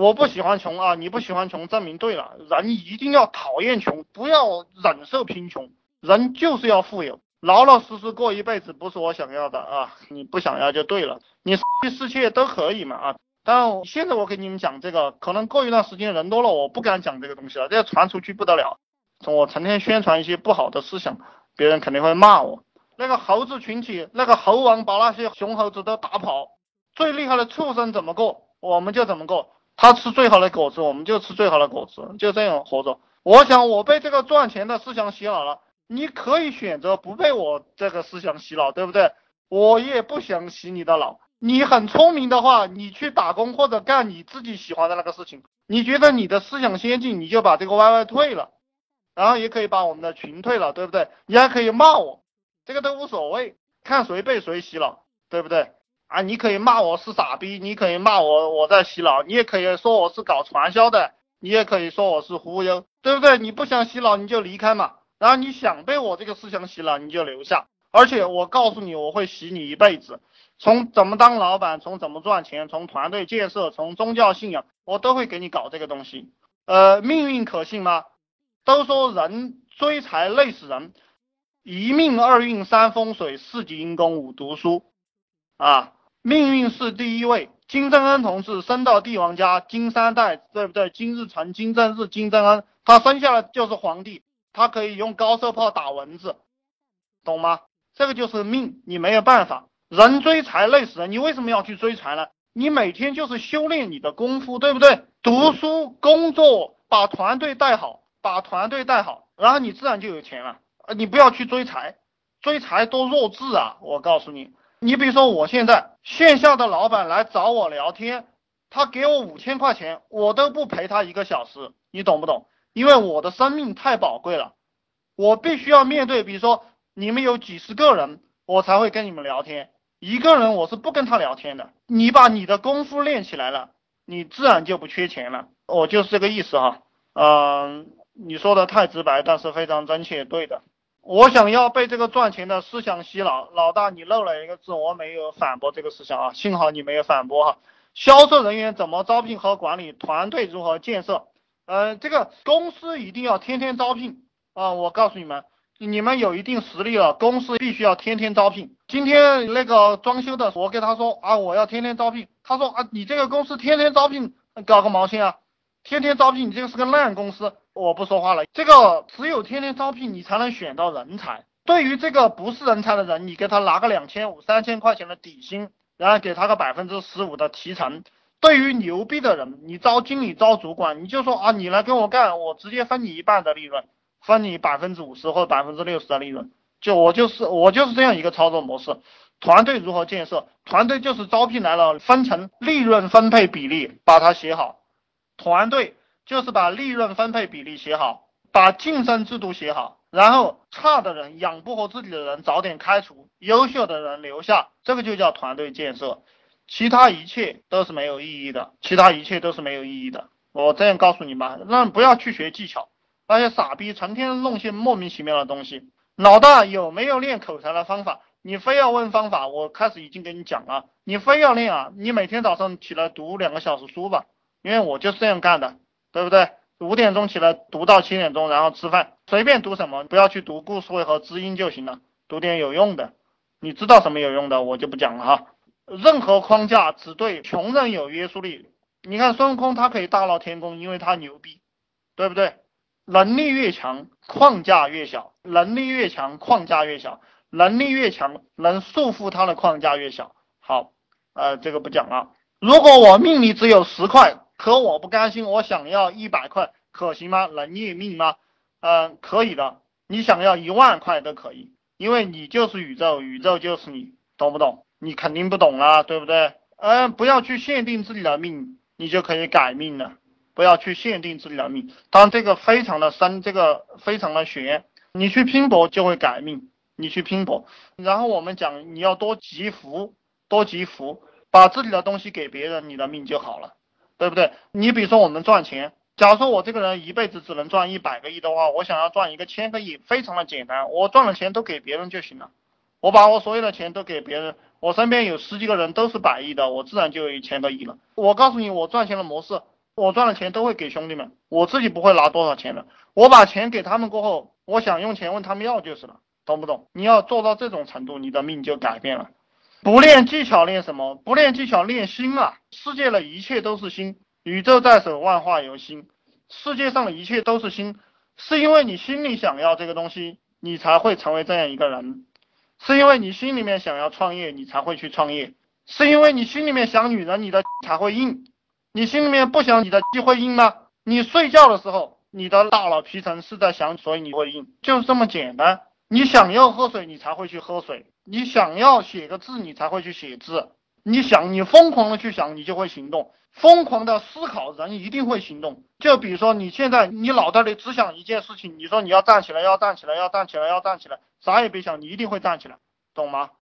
我不喜欢穷啊，你不喜欢穷，证明对了。人一定要讨厌穷，不要忍受贫穷。人就是要富有，老老实实过一辈子，不是我想要的啊。你不想要就对了，你去世界都可以嘛啊。但现在我给你们讲这个，可能过一段时间人多了，我不敢讲这个东西了，这传出去不得了。我成天宣传一些不好的思想，别人肯定会骂我。那个猴子群体，那个猴王把那些熊猴子都打跑，最厉害的畜生怎么过，我们就怎么过。他吃最好的果子，我们就吃最好的果子，就这样活着。我想我被这个赚钱的思想洗脑了，你可以选择不被我这个思想洗脑，对不对？我也不想洗你的脑。你很聪明的话，你去打工或者干你自己喜欢的那个事情。你觉得你的思想先进，你就把这个 YY 退了，然后也可以把我们的群退了，对不对？你还可以骂我，这个都无所谓，看谁被谁洗脑，对不对？啊，你可以骂我是傻逼，你可以骂我我在洗脑，你也可以说我是搞传销的，你也可以说我是忽悠，对不对？你不想洗脑你就离开嘛，然后你想被我这个思想洗脑你就留下，而且我告诉你我会洗你一辈子，从怎么当老板，从怎么赚钱，从团队建设，从宗教信仰，我都会给你搞这个东西。呃，命运可信吗？都说人追财累死人，一命二运三风水四积阴功五读书，啊。命运是第一位，金正恩同志生到帝王家，金三代，对不对？金日成、金正日、金正恩，他生下来就是皇帝，他可以用高射炮打蚊子，懂吗？这个就是命，你没有办法。人追财累死人，你为什么要去追财呢？你每天就是修炼你的功夫，对不对？读书、工作，把团队带好，把团队带好，然后你自然就有钱了。呃，你不要去追财，追财多弱智啊！我告诉你。你比如说，我现在线下的老板来找我聊天，他给我五千块钱，我都不陪他一个小时，你懂不懂？因为我的生命太宝贵了，我必须要面对。比如说，你们有几十个人，我才会跟你们聊天，一个人我是不跟他聊天的。你把你的功夫练起来了，你自然就不缺钱了。我就是这个意思哈。嗯，你说的太直白，但是非常真切，对的。我想要被这个赚钱的思想洗脑，老大你漏了一个字，我没有反驳这个思想啊，幸好你没有反驳哈。销售人员怎么招聘和管理，团队如何建设？呃，这个公司一定要天天招聘啊！我告诉你们，你们有一定实力了，公司必须要天天招聘。今天那个装修的，我跟他说啊，我要天天招聘，他说啊，你这个公司天天招聘，搞个毛线啊！天天招聘，你这个是个烂公司。我不说话了，这个只有天天招聘，你才能选到人才。对于这个不是人才的人，你给他拿个两千五、三千块钱的底薪，然后给他个百分之十五的提成。对于牛逼的人，你招经理、招主管，你就说啊，你来跟我干，我直接分你一半的利润，分你百分之五十或百分之六十的利润。就我就是我就是这样一个操作模式。团队如何建设？团队就是招聘来了，分成利润分配比例，把它写好。团队。就是把利润分配比例写好，把晋升制度写好，然后差的人养不活自己的人早点开除，优秀的人留下，这个就叫团队建设。其他一切都是没有意义的，其他一切都是没有意义的。我这样告诉你们，让不要去学技巧，那些傻逼成天弄些莫名其妙的东西。老大有没有练口才的方法？你非要问方法，我开始已经给你讲了。你非要练啊，你每天早上起来读两个小时书吧，因为我就是这样干的。对不对？五点钟起来读到七点钟，然后吃饭，随便读什么，不要去读故事会和知音就行了，读点有用的。你知道什么有用的，我就不讲了哈。任何框架只对穷人有约束力。你看孙悟空他可以大闹天宫，因为他牛逼，对不对？能力越强，框架越小；能力越强，框架越小；能力越强，能束缚他的框架越小。好，呃，这个不讲了。如果我命里只有十块。可我不甘心，我想要一百块，可行吗？能逆命吗？嗯，可以的。你想要一万块都可以，因为你就是宇宙，宇宙就是你，懂不懂？你肯定不懂啦，对不对？嗯，不要去限定自己的命，你就可以改命了。不要去限定自己的命，当然这个非常的深，这个非常的玄。你去拼搏就会改命，你去拼搏。然后我们讲，你要多积福，多积福，把自己的东西给别人，你的命就好了。对不对？你比如说我们赚钱，假如说我这个人一辈子只能赚一百个亿的话，我想要赚一个千个亿，非常的简单，我赚了钱都给别人就行了。我把我所有的钱都给别人，我身边有十几个人都是百亿的，我自然就有一千个亿了。我告诉你，我赚钱的模式，我赚了钱都会给兄弟们，我自己不会拿多少钱的。我把钱给他们过后，我想用钱问他们要就是了，懂不懂？你要做到这种程度，你的命就改变了。不练技巧练什么？不练技巧练心啊！世界的一切都是心，宇宙在手，万化由心。世界上的一切都是心，是因为你心里想要这个东西，你才会成为这样一个人。是因为你心里面想要创业，你才会去创业；是因为你心里面想女人，你的才会硬。你心里面不想，你的会硬吗？你睡觉的时候，你的大脑皮层是在想，所以你会硬，就是这么简单。你想要喝水，你才会去喝水；你想要写个字，你才会去写字。你想，你疯狂的去想，你就会行动。疯狂的思考，人一定会行动。就比如说，你现在你脑袋里只想一件事情，你说你要站起来，要站起来，要站起来，要站起来，啥也别想，你一定会站起来，懂吗？